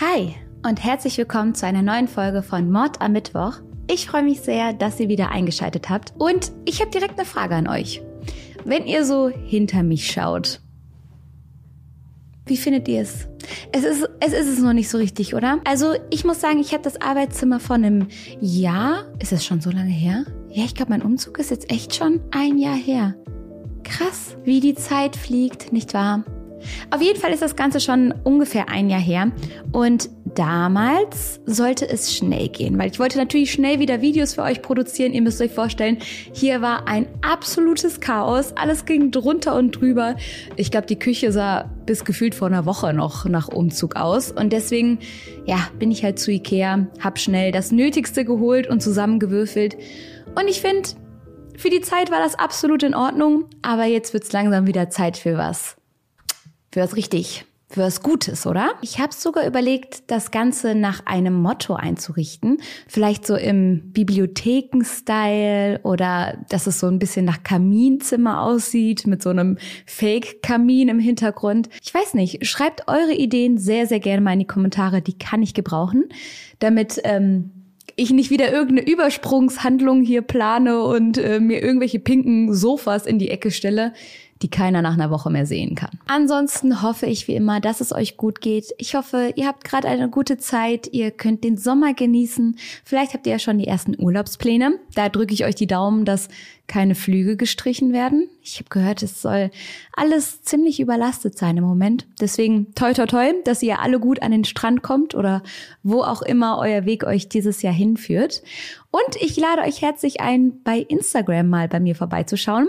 Hi und herzlich willkommen zu einer neuen Folge von Mord am Mittwoch. Ich freue mich sehr, dass ihr wieder eingeschaltet habt und ich habe direkt eine Frage an euch. Wenn ihr so hinter mich schaut, wie findet ihr es? Es ist, es ist es noch nicht so richtig, oder? Also ich muss sagen, ich habe das Arbeitszimmer vor einem Jahr. Ist es schon so lange her? Ja, ich glaube, mein Umzug ist jetzt echt schon ein Jahr her. Krass, wie die Zeit fliegt, nicht wahr? Auf jeden Fall ist das Ganze schon ungefähr ein Jahr her. Und damals sollte es schnell gehen, weil ich wollte natürlich schnell wieder Videos für euch produzieren. Ihr müsst euch vorstellen, hier war ein absolutes Chaos, alles ging drunter und drüber. Ich glaube, die Küche sah bis gefühlt vor einer Woche noch nach Umzug aus. Und deswegen, ja, bin ich halt zu Ikea, hab schnell das Nötigste geholt und zusammengewürfelt. Und ich finde, für die Zeit war das absolut in Ordnung, aber jetzt wird's langsam wieder Zeit für was für was richtig, für was Gutes, oder? Ich habe sogar überlegt, das Ganze nach einem Motto einzurichten. Vielleicht so im Bibliotheken-Style oder dass es so ein bisschen nach Kaminzimmer aussieht, mit so einem Fake-Kamin im Hintergrund. Ich weiß nicht, schreibt eure Ideen sehr, sehr gerne mal in die Kommentare, die kann ich gebrauchen, damit ähm, ich nicht wieder irgendeine Übersprungshandlung hier plane und äh, mir irgendwelche pinken Sofas in die Ecke stelle die keiner nach einer Woche mehr sehen kann. Ansonsten hoffe ich wie immer, dass es euch gut geht. Ich hoffe, ihr habt gerade eine gute Zeit, ihr könnt den Sommer genießen. Vielleicht habt ihr ja schon die ersten Urlaubspläne. Da drücke ich euch die Daumen, dass keine Flüge gestrichen werden. Ich habe gehört, es soll alles ziemlich überlastet sein im Moment. Deswegen toi toi toi, dass ihr alle gut an den Strand kommt oder wo auch immer euer Weg euch dieses Jahr hinführt. Und ich lade euch herzlich ein, bei Instagram mal bei mir vorbeizuschauen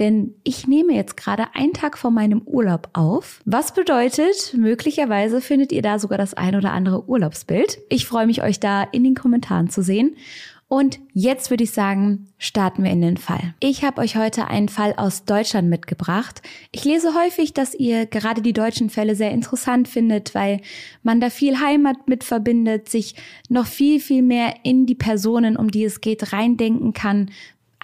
denn ich nehme jetzt gerade einen Tag vor meinem Urlaub auf. Was bedeutet, möglicherweise findet ihr da sogar das ein oder andere Urlaubsbild. Ich freue mich, euch da in den Kommentaren zu sehen. Und jetzt würde ich sagen, starten wir in den Fall. Ich habe euch heute einen Fall aus Deutschland mitgebracht. Ich lese häufig, dass ihr gerade die deutschen Fälle sehr interessant findet, weil man da viel Heimat mit verbindet, sich noch viel, viel mehr in die Personen, um die es geht, reindenken kann,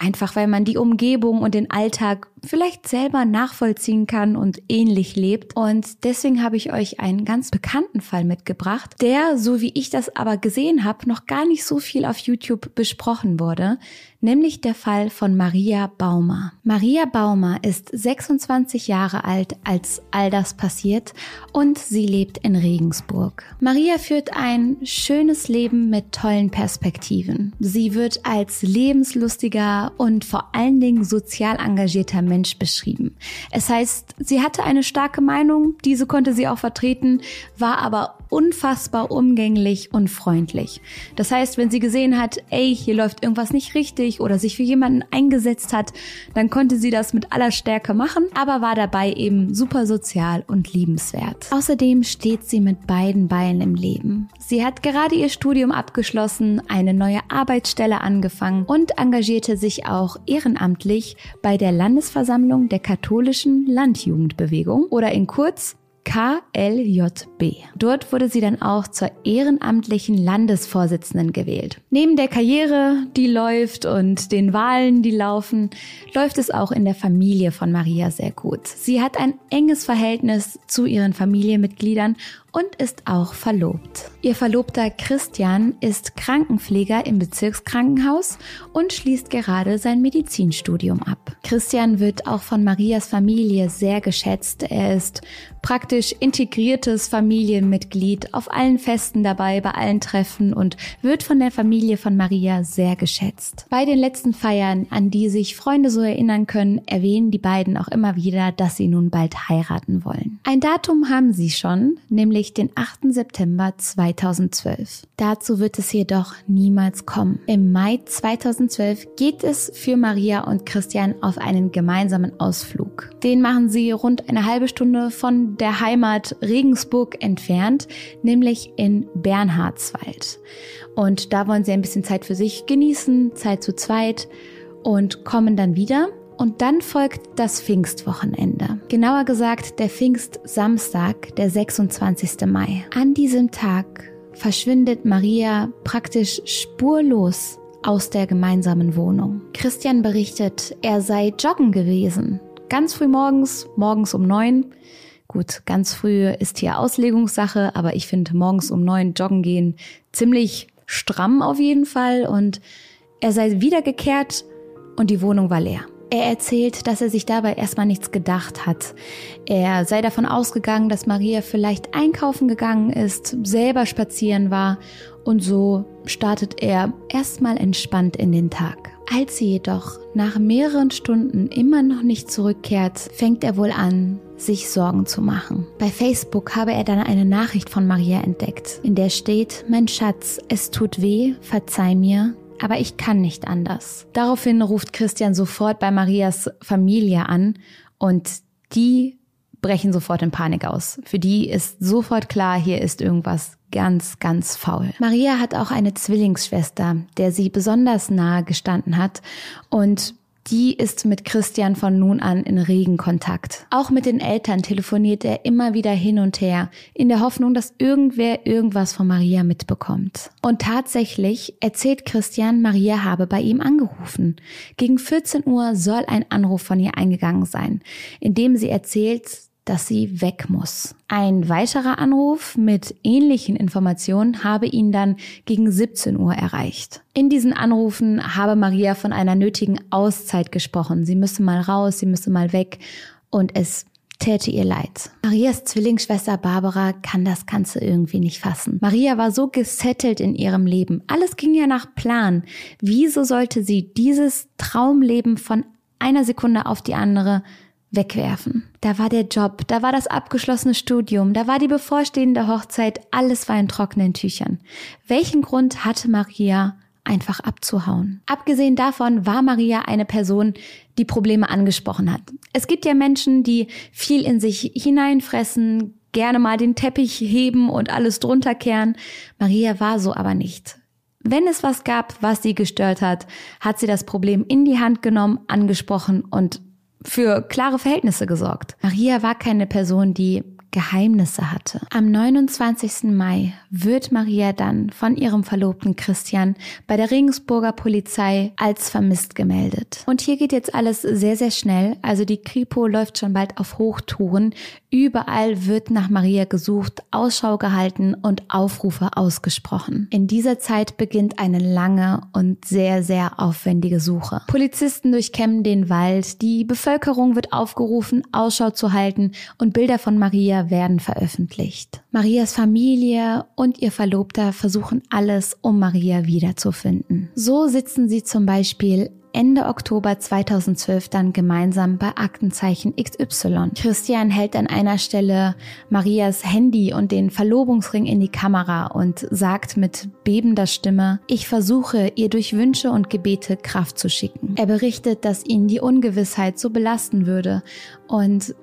Einfach weil man die Umgebung und den Alltag vielleicht selber nachvollziehen kann und ähnlich lebt. Und deswegen habe ich euch einen ganz bekannten Fall mitgebracht, der, so wie ich das aber gesehen habe, noch gar nicht so viel auf YouTube besprochen wurde, nämlich der Fall von Maria Baumer. Maria Baumer ist 26 Jahre alt, als all das passiert und sie lebt in Regensburg. Maria führt ein schönes Leben mit tollen Perspektiven. Sie wird als lebenslustiger und vor allen Dingen sozial engagierter Mensch beschrieben. Es heißt, sie hatte eine starke Meinung, diese konnte sie auch vertreten, war aber unfassbar umgänglich und freundlich. Das heißt, wenn sie gesehen hat, ey, hier läuft irgendwas nicht richtig oder sich für jemanden eingesetzt hat, dann konnte sie das mit aller Stärke machen, aber war dabei eben super sozial und liebenswert. Außerdem steht sie mit beiden Beinen im Leben. Sie hat gerade ihr Studium abgeschlossen, eine neue Arbeitsstelle angefangen und engagierte sich auch ehrenamtlich bei der Landesversammlung der katholischen Landjugendbewegung oder in kurz KLJB. Dort wurde sie dann auch zur ehrenamtlichen Landesvorsitzenden gewählt. Neben der Karriere, die läuft und den Wahlen, die laufen, läuft es auch in der Familie von Maria sehr gut. Sie hat ein enges Verhältnis zu ihren Familienmitgliedern und ist auch verlobt. Ihr Verlobter Christian ist Krankenpfleger im Bezirkskrankenhaus und schließt gerade sein Medizinstudium ab. Christian wird auch von Marias Familie sehr geschätzt. Er ist praktisch integriertes Familienmitglied, auf allen Festen dabei, bei allen Treffen und wird von der Familie von Maria sehr geschätzt. Bei den letzten Feiern, an die sich Freunde so erinnern können, erwähnen die beiden auch immer wieder, dass sie nun bald heiraten wollen. Ein Datum haben sie schon, nämlich nämlich den 8. September 2012. Dazu wird es jedoch niemals kommen. Im Mai 2012 geht es für Maria und Christian auf einen gemeinsamen Ausflug. Den machen sie rund eine halbe Stunde von der Heimat Regensburg entfernt, nämlich in Bernhardswald. Und da wollen sie ein bisschen Zeit für sich genießen, Zeit zu zweit und kommen dann wieder und dann folgt das Pfingstwochenende. Genauer gesagt der Pfingstsamstag, der 26. Mai. An diesem Tag verschwindet Maria praktisch spurlos aus der gemeinsamen Wohnung. Christian berichtet, er sei joggen gewesen. Ganz früh morgens, morgens um neun, Gut, ganz früh ist hier Auslegungssache, aber ich finde morgens um neun joggen gehen ziemlich stramm auf jeden Fall und er sei wiedergekehrt und die Wohnung war leer. Er erzählt, dass er sich dabei erstmal nichts gedacht hat. Er sei davon ausgegangen, dass Maria vielleicht einkaufen gegangen ist, selber spazieren war und so startet er erstmal entspannt in den Tag. Als sie jedoch nach mehreren Stunden immer noch nicht zurückkehrt, fängt er wohl an, sich Sorgen zu machen. Bei Facebook habe er dann eine Nachricht von Maria entdeckt, in der steht, mein Schatz, es tut weh, verzeih mir, aber ich kann nicht anders. Daraufhin ruft Christian sofort bei Marias Familie an und die brechen sofort in Panik aus. Für die ist sofort klar, hier ist irgendwas ganz, ganz faul. Maria hat auch eine Zwillingsschwester, der sie besonders nahe gestanden hat und die ist mit Christian von nun an in regen Kontakt. Auch mit den Eltern telefoniert er immer wieder hin und her, in der Hoffnung, dass irgendwer irgendwas von Maria mitbekommt. Und tatsächlich erzählt Christian, Maria habe bei ihm angerufen. Gegen 14 Uhr soll ein Anruf von ihr eingegangen sein, in dem sie erzählt, dass sie weg muss. Ein weiterer Anruf mit ähnlichen Informationen habe ihn dann gegen 17 Uhr erreicht. In diesen Anrufen habe Maria von einer nötigen Auszeit gesprochen. Sie müsse mal raus, sie müsse mal weg und es täte ihr leid. Marias Zwillingsschwester Barbara kann das Ganze irgendwie nicht fassen. Maria war so gesettelt in ihrem Leben. Alles ging ja nach Plan. Wieso sollte sie dieses Traumleben von einer Sekunde auf die andere wegwerfen. Da war der Job, da war das abgeschlossene Studium, da war die bevorstehende Hochzeit, alles war in trockenen Tüchern. Welchen Grund hatte Maria, einfach abzuhauen? Abgesehen davon war Maria eine Person, die Probleme angesprochen hat. Es gibt ja Menschen, die viel in sich hineinfressen, gerne mal den Teppich heben und alles drunter kehren. Maria war so aber nicht. Wenn es was gab, was sie gestört hat, hat sie das Problem in die Hand genommen, angesprochen und für klare Verhältnisse gesorgt. Maria war keine Person, die Geheimnisse hatte. Am 29. Mai wird Maria dann von ihrem Verlobten Christian bei der Regensburger Polizei als vermisst gemeldet. Und hier geht jetzt alles sehr, sehr schnell. Also die Kripo läuft schon bald auf Hochtouren. Überall wird nach Maria gesucht, Ausschau gehalten und Aufrufe ausgesprochen. In dieser Zeit beginnt eine lange und sehr, sehr aufwendige Suche. Polizisten durchkämmen den Wald, die Bevölkerung wird aufgerufen, Ausschau zu halten und Bilder von Maria werden veröffentlicht. Marias Familie und ihr Verlobter versuchen alles, um Maria wiederzufinden. So sitzen sie zum Beispiel Ende Oktober 2012 dann gemeinsam bei Aktenzeichen XY. Christian hält an einer Stelle Marias Handy und den Verlobungsring in die Kamera und sagt mit bebender Stimme, ich versuche, ihr durch Wünsche und Gebete Kraft zu schicken. Er berichtet, dass ihn die Ungewissheit so belasten würde und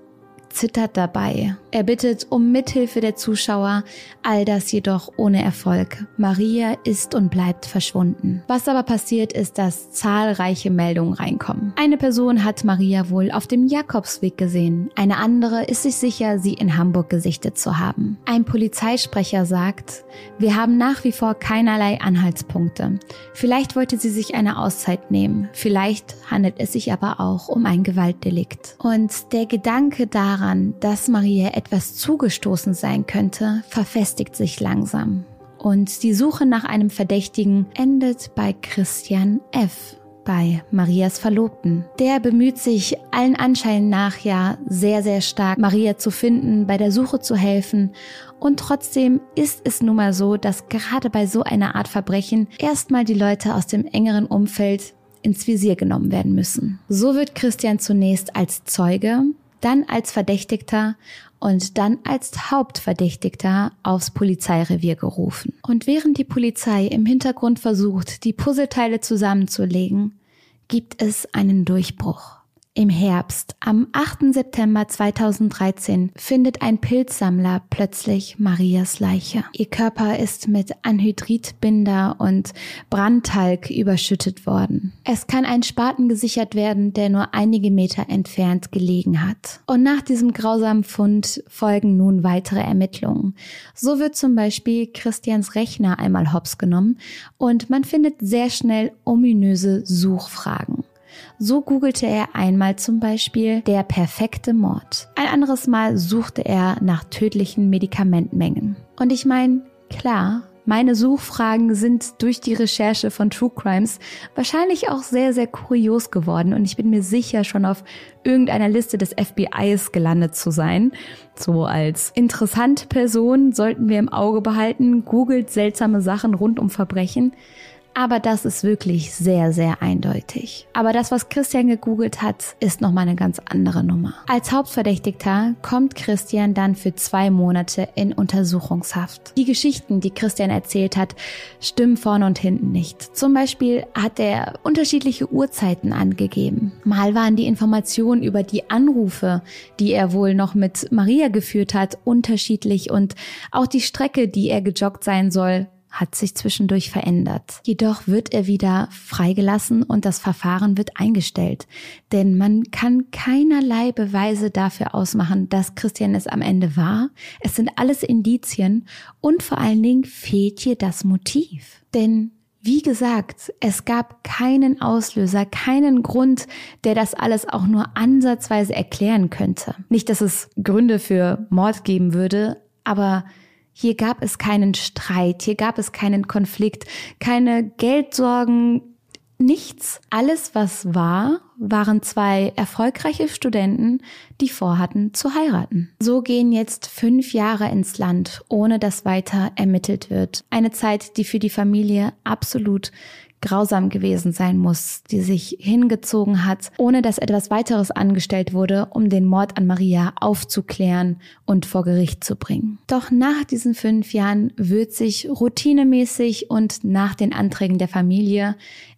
zittert dabei. Er bittet um Mithilfe der Zuschauer, all das jedoch ohne Erfolg. Maria ist und bleibt verschwunden. Was aber passiert ist, dass zahlreiche Meldungen reinkommen. Eine Person hat Maria wohl auf dem Jakobsweg gesehen. Eine andere ist sich sicher, sie in Hamburg gesichtet zu haben. Ein Polizeisprecher sagt, wir haben nach wie vor keinerlei Anhaltspunkte. Vielleicht wollte sie sich eine Auszeit nehmen. Vielleicht handelt es sich aber auch um ein Gewaltdelikt. Und der Gedanke daran, daran, dass Maria etwas zugestoßen sein könnte, verfestigt sich langsam. Und die Suche nach einem Verdächtigen endet bei Christian F., bei Marias Verlobten. Der bemüht sich allen Anschein nach ja sehr, sehr stark, Maria zu finden, bei der Suche zu helfen. Und trotzdem ist es nun mal so, dass gerade bei so einer Art Verbrechen erstmal die Leute aus dem engeren Umfeld ins Visier genommen werden müssen. So wird Christian zunächst als Zeuge dann als Verdächtigter und dann als Hauptverdächtigter aufs Polizeirevier gerufen. Und während die Polizei im Hintergrund versucht, die Puzzleteile zusammenzulegen, gibt es einen Durchbruch. Im Herbst, am 8. September 2013, findet ein Pilzsammler plötzlich Marias Leiche. Ihr Körper ist mit Anhydritbinder und Brandtalg überschüttet worden. Es kann ein Spaten gesichert werden, der nur einige Meter entfernt gelegen hat. Und nach diesem grausamen Fund folgen nun weitere Ermittlungen. So wird zum Beispiel Christians Rechner einmal hops genommen und man findet sehr schnell ominöse Suchfragen. So googelte er einmal zum Beispiel der perfekte Mord. Ein anderes Mal suchte er nach tödlichen Medikamentmengen. Und ich meine, klar, meine Suchfragen sind durch die Recherche von True Crimes wahrscheinlich auch sehr, sehr kurios geworden und ich bin mir sicher schon auf irgendeiner Liste des FBIs gelandet zu sein. So als interessante Person sollten wir im Auge behalten, googelt seltsame Sachen rund um Verbrechen. Aber das ist wirklich sehr, sehr eindeutig. Aber das, was Christian gegoogelt hat, ist nochmal eine ganz andere Nummer. Als Hauptverdächtigter kommt Christian dann für zwei Monate in Untersuchungshaft. Die Geschichten, die Christian erzählt hat, stimmen vorne und hinten nicht. Zum Beispiel hat er unterschiedliche Uhrzeiten angegeben. Mal waren die Informationen über die Anrufe, die er wohl noch mit Maria geführt hat, unterschiedlich und auch die Strecke, die er gejoggt sein soll, hat sich zwischendurch verändert. Jedoch wird er wieder freigelassen und das Verfahren wird eingestellt. Denn man kann keinerlei Beweise dafür ausmachen, dass Christian es am Ende war. Es sind alles Indizien und vor allen Dingen fehlt hier das Motiv. Denn wie gesagt, es gab keinen Auslöser, keinen Grund, der das alles auch nur ansatzweise erklären könnte. Nicht, dass es Gründe für Mord geben würde, aber hier gab es keinen Streit, hier gab es keinen Konflikt, keine Geldsorgen, nichts. Alles, was war, waren zwei erfolgreiche Studenten, die vorhatten zu heiraten. So gehen jetzt fünf Jahre ins Land, ohne dass weiter ermittelt wird. Eine Zeit, die für die Familie absolut grausam gewesen sein muss, die sich hingezogen hat, ohne dass etwas weiteres angestellt wurde, um den Mord an Maria aufzuklären und vor Gericht zu bringen. Doch nach diesen fünf Jahren wird sich routinemäßig und nach den Anträgen der Familie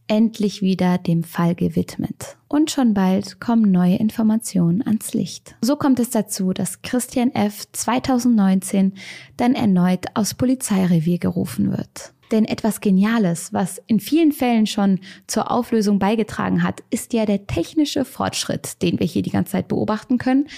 endlich wieder dem Fall gewidmet. Und schon bald kommen neue Informationen ans Licht. So kommt es dazu, dass Christian F. 2019 dann erneut aus Polizeirevier gerufen wird. Denn etwas Geniales, was in vielen Fällen schon zur Auflösung beigetragen hat, ist ja der technische Fortschritt, den wir hier die ganze Zeit beobachten können.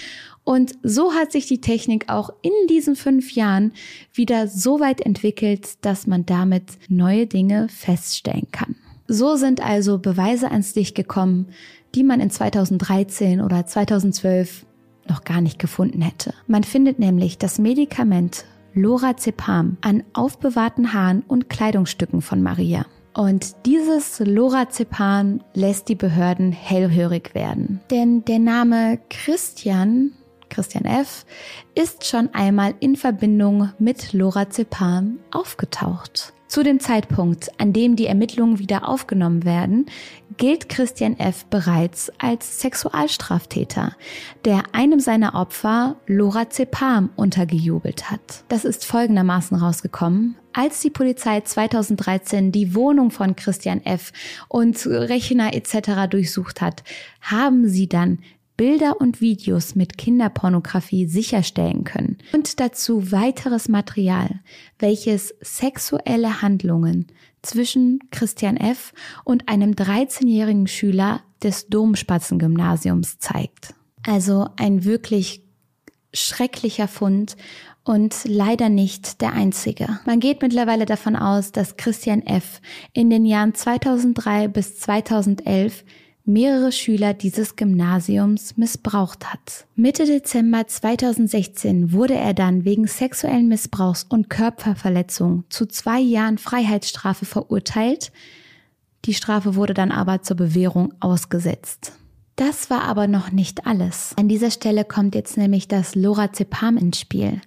Und so hat sich die Technik auch in diesen fünf Jahren wieder so weit entwickelt, dass man damit neue Dinge feststellen kann. So sind also Beweise ans Licht gekommen, die man in 2013 oder 2012 noch gar nicht gefunden hätte. Man findet nämlich das Medikament Lorazepam an aufbewahrten Haaren und Kleidungsstücken von Maria. Und dieses Lorazepam lässt die Behörden hellhörig werden. Denn der Name Christian, Christian F., ist schon einmal in Verbindung mit Lorazepam aufgetaucht. Zu dem Zeitpunkt, an dem die Ermittlungen wieder aufgenommen werden, gilt Christian F. bereits als Sexualstraftäter, der einem seiner Opfer Lorazepam untergejubelt hat. Das ist folgendermaßen rausgekommen. Als die Polizei 2013 die Wohnung von Christian F. und Rechner etc. durchsucht hat, haben sie dann Bilder und Videos mit Kinderpornografie sicherstellen können und dazu weiteres Material, welches sexuelle Handlungen zwischen Christian F. und einem 13-jährigen Schüler des Domspatzengymnasiums zeigt. Also ein wirklich schrecklicher Fund und leider nicht der einzige. Man geht mittlerweile davon aus, dass Christian F. in den Jahren 2003 bis 2011 mehrere Schüler dieses Gymnasiums missbraucht hat. Mitte Dezember 2016 wurde er dann wegen sexuellen Missbrauchs und Körperverletzung zu zwei Jahren Freiheitsstrafe verurteilt. Die Strafe wurde dann aber zur Bewährung ausgesetzt. Das war aber noch nicht alles. An dieser Stelle kommt jetzt nämlich das Lorazepam ins Spiel.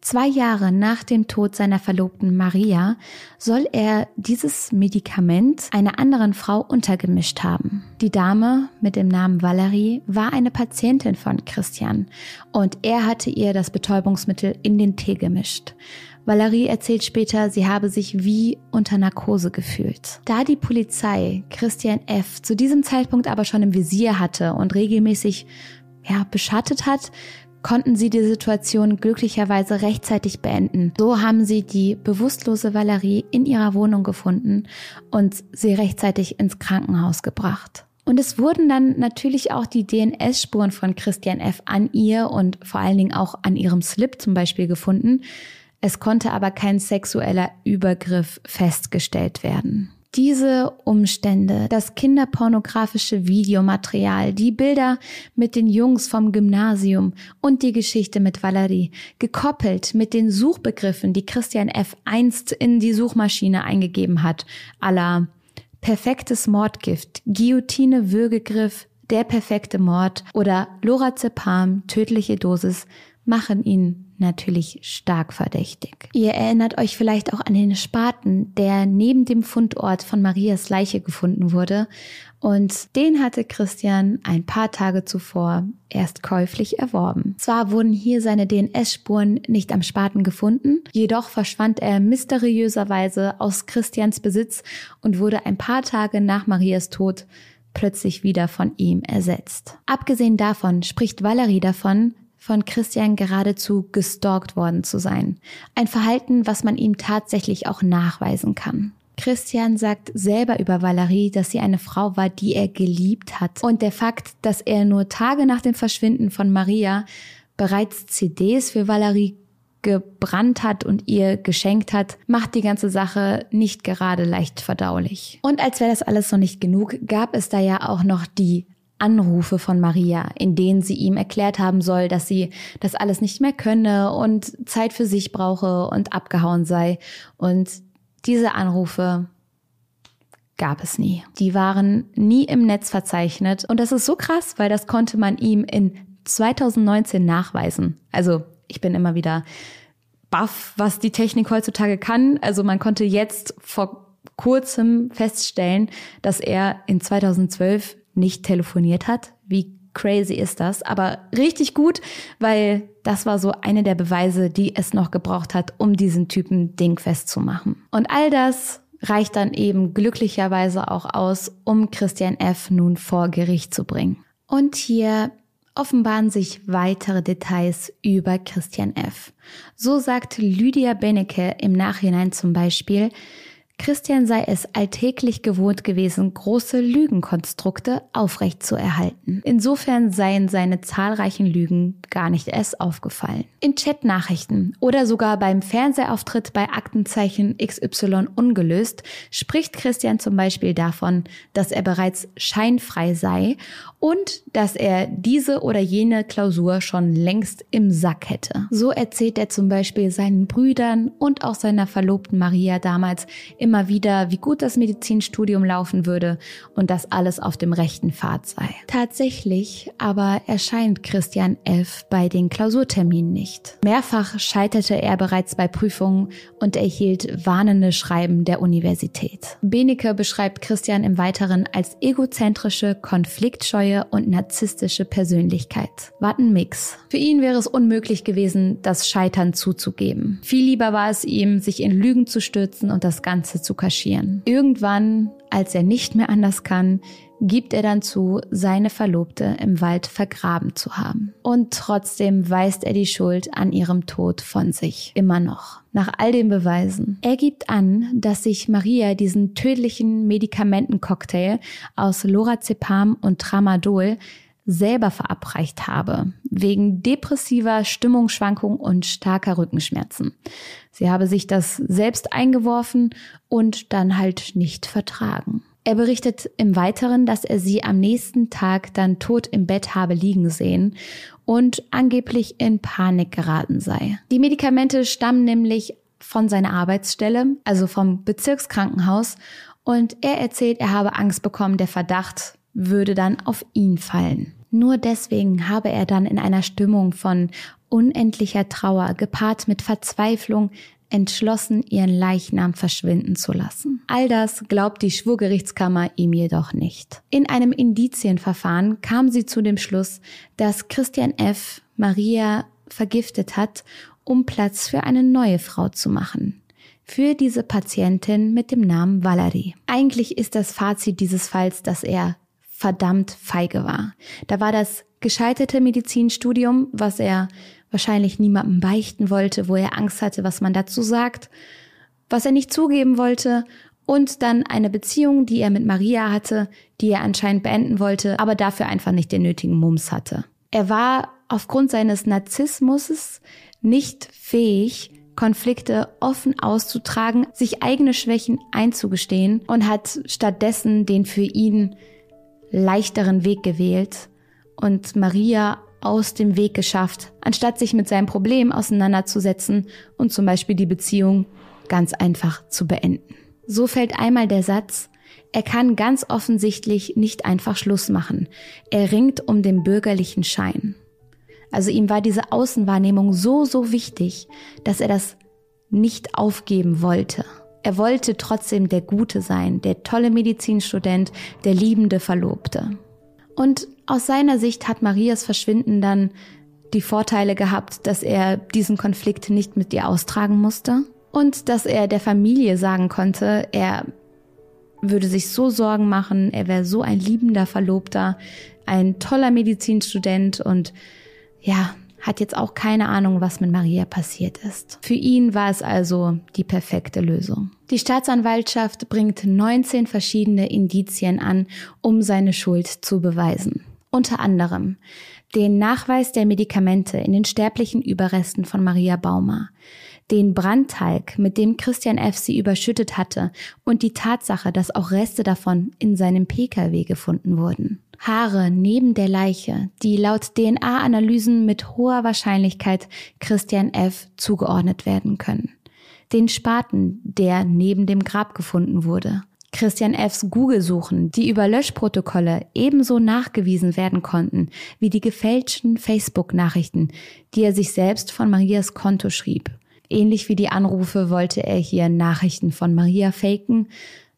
Zwei Jahre nach dem Tod seiner Verlobten Maria soll er dieses Medikament einer anderen Frau untergemischt haben. Die Dame mit dem Namen Valerie war eine Patientin von Christian und er hatte ihr das Betäubungsmittel in den Tee gemischt. Valerie erzählt später, sie habe sich wie unter Narkose gefühlt. Da die Polizei Christian F. zu diesem Zeitpunkt aber schon im Visier hatte und regelmäßig ja, beschattet hat, konnten sie die Situation glücklicherweise rechtzeitig beenden. So haben sie die bewusstlose Valerie in ihrer Wohnung gefunden und sie rechtzeitig ins Krankenhaus gebracht. Und es wurden dann natürlich auch die DNS-Spuren von Christian F. an ihr und vor allen Dingen auch an ihrem Slip zum Beispiel gefunden. Es konnte aber kein sexueller Übergriff festgestellt werden. Diese Umstände, das kinderpornografische Videomaterial, die Bilder mit den Jungs vom Gymnasium und die Geschichte mit Valerie, gekoppelt mit den Suchbegriffen, die Christian F. einst in die Suchmaschine eingegeben hat, aller perfektes Mordgift, Guillotine Würgegriff, der perfekte Mord oder Lorazepam, tödliche Dosis, machen ihn natürlich stark verdächtig. Ihr erinnert euch vielleicht auch an den Spaten, der neben dem Fundort von Marias Leiche gefunden wurde. Und den hatte Christian ein paar Tage zuvor erst käuflich erworben. Zwar wurden hier seine DNS-Spuren nicht am Spaten gefunden, jedoch verschwand er mysteriöserweise aus Christians Besitz und wurde ein paar Tage nach Marias Tod plötzlich wieder von ihm ersetzt. Abgesehen davon spricht Valerie davon, von Christian geradezu gestalkt worden zu sein. Ein Verhalten, was man ihm tatsächlich auch nachweisen kann. Christian sagt selber über Valerie, dass sie eine Frau war, die er geliebt hat. Und der Fakt, dass er nur Tage nach dem Verschwinden von Maria bereits CDs für Valerie gebrannt hat und ihr geschenkt hat, macht die ganze Sache nicht gerade leicht verdaulich. Und als wäre das alles noch nicht genug, gab es da ja auch noch die Anrufe von Maria, in denen sie ihm erklärt haben soll, dass sie das alles nicht mehr könne und Zeit für sich brauche und abgehauen sei. Und diese Anrufe gab es nie. Die waren nie im Netz verzeichnet. Und das ist so krass, weil das konnte man ihm in 2019 nachweisen. Also ich bin immer wieder baff, was die Technik heutzutage kann. Also man konnte jetzt vor kurzem feststellen, dass er in 2012 nicht telefoniert hat. Wie crazy ist das? Aber richtig gut, weil das war so eine der Beweise, die es noch gebraucht hat, um diesen Typen dingfest zu machen. Und all das reicht dann eben glücklicherweise auch aus, um Christian F. nun vor Gericht zu bringen. Und hier offenbaren sich weitere Details über Christian F. So sagt Lydia Benecke im Nachhinein zum Beispiel, Christian sei es alltäglich gewohnt gewesen, große Lügenkonstrukte aufrechtzuerhalten. Insofern seien seine zahlreichen Lügen gar nicht erst aufgefallen. In Chatnachrichten oder sogar beim Fernsehauftritt bei Aktenzeichen XY ungelöst spricht Christian zum Beispiel davon, dass er bereits scheinfrei sei und dass er diese oder jene Klausur schon längst im Sack hätte. So erzählt er zum Beispiel seinen Brüdern und auch seiner Verlobten Maria damals immer wieder, wie gut das Medizinstudium laufen würde und dass alles auf dem rechten Pfad sei. Tatsächlich aber erscheint Christian F. bei den Klausurterminen nicht. Mehrfach scheiterte er bereits bei Prüfungen und erhielt warnende Schreiben der Universität. Benecke beschreibt Christian im Weiteren als egozentrische, konfliktscheue und narzisstische Persönlichkeit. Warten Mix. Für ihn wäre es unmöglich gewesen, das Scheitern zuzugeben. Viel lieber war es ihm, sich in Lügen zu stürzen und das Ganze Ganze zu kaschieren. Irgendwann, als er nicht mehr anders kann, gibt er dann zu, seine Verlobte im Wald vergraben zu haben. Und trotzdem weist er die Schuld an ihrem Tod von sich. Immer noch. Nach all den Beweisen. Er gibt an, dass sich Maria diesen tödlichen Medikamentencocktail aus Lorazepam und Tramadol selber verabreicht habe, wegen depressiver Stimmungsschwankungen und starker Rückenschmerzen. Sie habe sich das selbst eingeworfen und dann halt nicht vertragen. Er berichtet im Weiteren, dass er sie am nächsten Tag dann tot im Bett habe liegen sehen und angeblich in Panik geraten sei. Die Medikamente stammen nämlich von seiner Arbeitsstelle, also vom Bezirkskrankenhaus, und er erzählt, er habe Angst bekommen, der Verdacht würde dann auf ihn fallen. Nur deswegen habe er dann in einer Stimmung von unendlicher Trauer gepaart mit Verzweiflung entschlossen, ihren Leichnam verschwinden zu lassen. All das glaubt die Schwurgerichtskammer ihm jedoch nicht. In einem Indizienverfahren kam sie zu dem Schluss, dass Christian F. Maria vergiftet hat, um Platz für eine neue Frau zu machen. Für diese Patientin mit dem Namen Valerie. Eigentlich ist das Fazit dieses Falls, dass er verdammt feige war. Da war das gescheiterte Medizinstudium, was er wahrscheinlich niemandem beichten wollte, wo er Angst hatte, was man dazu sagt, was er nicht zugeben wollte und dann eine Beziehung, die er mit Maria hatte, die er anscheinend beenden wollte, aber dafür einfach nicht den nötigen Mums hatte. Er war aufgrund seines Narzissmus nicht fähig, Konflikte offen auszutragen, sich eigene Schwächen einzugestehen und hat stattdessen den für ihn leichteren Weg gewählt und Maria aus dem Weg geschafft, anstatt sich mit seinem Problem auseinanderzusetzen und zum Beispiel die Beziehung ganz einfach zu beenden. So fällt einmal der Satz, er kann ganz offensichtlich nicht einfach Schluss machen. Er ringt um den bürgerlichen Schein. Also ihm war diese Außenwahrnehmung so, so wichtig, dass er das nicht aufgeben wollte. Er wollte trotzdem der Gute sein, der tolle Medizinstudent, der liebende Verlobte. Und aus seiner Sicht hat Marias Verschwinden dann die Vorteile gehabt, dass er diesen Konflikt nicht mit ihr austragen musste und dass er der Familie sagen konnte, er würde sich so Sorgen machen, er wäre so ein liebender Verlobter, ein toller Medizinstudent und ja, hat jetzt auch keine Ahnung, was mit Maria passiert ist. Für ihn war es also die perfekte Lösung. Die Staatsanwaltschaft bringt 19 verschiedene Indizien an, um seine Schuld zu beweisen. Unter anderem den Nachweis der Medikamente in den sterblichen Überresten von Maria Baumer, den Brandteig, mit dem Christian F. sie überschüttet hatte und die Tatsache, dass auch Reste davon in seinem Pkw gefunden wurden. Haare neben der Leiche, die laut DNA-Analysen mit hoher Wahrscheinlichkeit Christian F. zugeordnet werden können. Den Spaten, der neben dem Grab gefunden wurde. Christian F.'s Google-Suchen, die über Löschprotokolle ebenso nachgewiesen werden konnten wie die gefälschten Facebook-Nachrichten, die er sich selbst von Marias Konto schrieb. Ähnlich wie die Anrufe wollte er hier Nachrichten von Maria faken.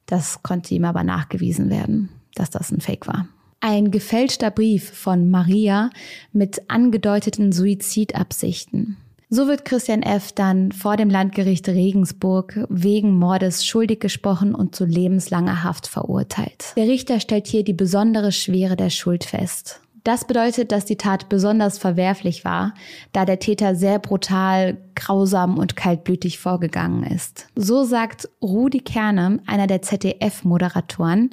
Das konnte ihm aber nachgewiesen werden, dass das ein Fake war. Ein gefälschter Brief von Maria mit angedeuteten Suizidabsichten. So wird Christian F. dann vor dem Landgericht Regensburg wegen Mordes schuldig gesprochen und zu lebenslanger Haft verurteilt. Der Richter stellt hier die besondere Schwere der Schuld fest. Das bedeutet, dass die Tat besonders verwerflich war, da der Täter sehr brutal, grausam und kaltblütig vorgegangen ist. So sagt Rudi Kerne, einer der ZDF-Moderatoren,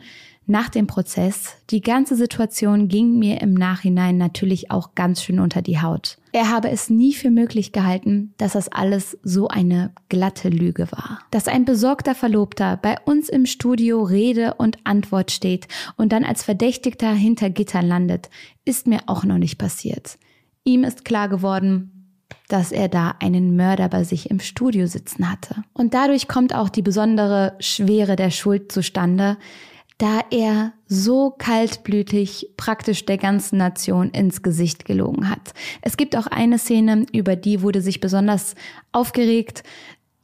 nach dem Prozess, die ganze Situation ging mir im Nachhinein natürlich auch ganz schön unter die Haut. Er habe es nie für möglich gehalten, dass das alles so eine glatte Lüge war. Dass ein besorgter Verlobter bei uns im Studio Rede und Antwort steht und dann als Verdächtigter hinter Gittern landet, ist mir auch noch nicht passiert. Ihm ist klar geworden, dass er da einen Mörder bei sich im Studio sitzen hatte. Und dadurch kommt auch die besondere Schwere der Schuld zustande, da er so kaltblütig praktisch der ganzen Nation ins Gesicht gelogen hat. Es gibt auch eine Szene, über die wurde sich besonders aufgeregt,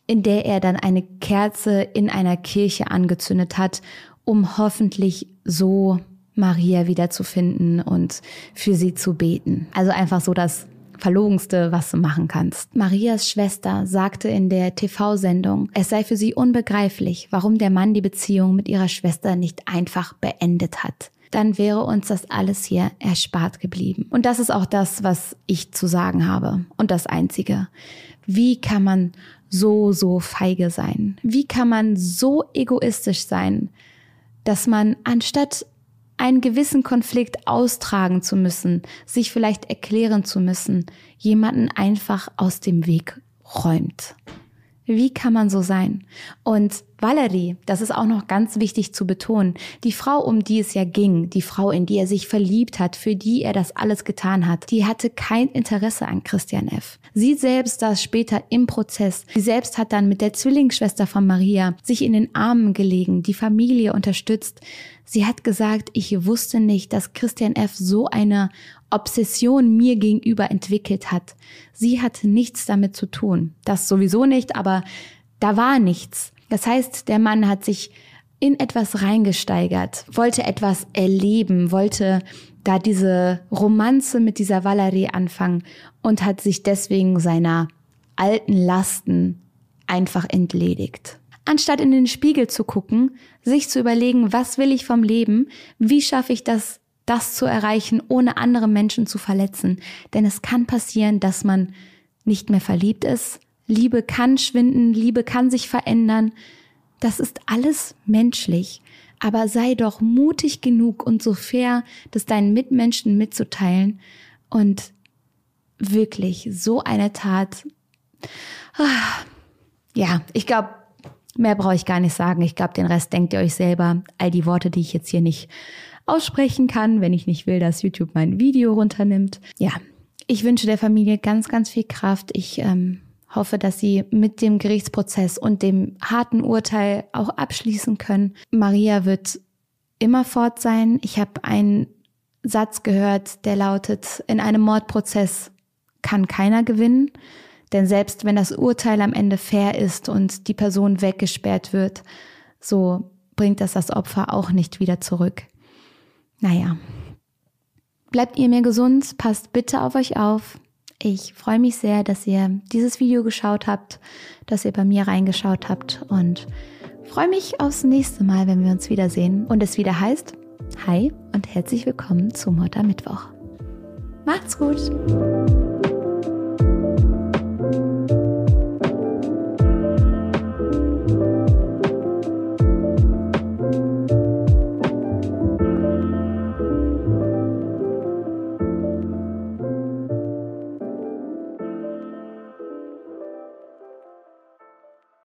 in der er dann eine Kerze in einer Kirche angezündet hat, um hoffentlich so Maria wiederzufinden und für sie zu beten. Also einfach so das Verlogenste, was du machen kannst. Marias Schwester sagte in der TV-Sendung, es sei für sie unbegreiflich, warum der Mann die Beziehung mit ihrer Schwester nicht einfach beendet hat dann wäre uns das alles hier erspart geblieben. Und das ist auch das, was ich zu sagen habe. Und das Einzige. Wie kann man so, so feige sein? Wie kann man so egoistisch sein, dass man anstatt einen gewissen Konflikt austragen zu müssen, sich vielleicht erklären zu müssen, jemanden einfach aus dem Weg räumt. Wie kann man so sein? Und Valerie, das ist auch noch ganz wichtig zu betonen, die Frau, um die es ja ging, die Frau, in die er sich verliebt hat, für die er das alles getan hat, die hatte kein Interesse an Christian F. Sie selbst saß später im Prozess. Sie selbst hat dann mit der Zwillingsschwester von Maria sich in den Armen gelegen, die Familie unterstützt. Sie hat gesagt, ich wusste nicht, dass Christian F. so eine Obsession mir gegenüber entwickelt hat. Sie hatte nichts damit zu tun. Das sowieso nicht, aber da war nichts. Das heißt, der Mann hat sich in etwas reingesteigert, wollte etwas erleben, wollte da diese Romanze mit dieser Valerie anfangen und hat sich deswegen seiner alten Lasten einfach entledigt. Anstatt in den Spiegel zu gucken, sich zu überlegen, was will ich vom Leben, wie schaffe ich das, das zu erreichen, ohne andere Menschen zu verletzen. Denn es kann passieren, dass man nicht mehr verliebt ist, Liebe kann schwinden, Liebe kann sich verändern. Das ist alles menschlich. Aber sei doch mutig genug und so fair, das deinen Mitmenschen mitzuteilen und wirklich so eine Tat. Ah, ja, ich glaube, mehr brauche ich gar nicht sagen. Ich glaube, den Rest denkt ihr euch selber. All die Worte, die ich jetzt hier nicht aussprechen kann, wenn ich nicht will, dass YouTube mein Video runternimmt. Ja, ich wünsche der Familie ganz, ganz viel Kraft. Ich ähm, hoffe, dass sie mit dem Gerichtsprozess und dem harten Urteil auch abschließen können. Maria wird immer fort sein. Ich habe einen Satz gehört, der lautet, in einem Mordprozess kann keiner gewinnen. Denn selbst wenn das Urteil am Ende fair ist und die Person weggesperrt wird, so bringt das das Opfer auch nicht wieder zurück. Naja, bleibt ihr mir gesund, passt bitte auf euch auf. Ich freue mich sehr, dass ihr dieses Video geschaut habt, dass ihr bei mir reingeschaut habt und freue mich aufs nächste Mal, wenn wir uns wiedersehen und es wieder heißt, hi und herzlich willkommen zu Mord Mittwoch. Macht's gut!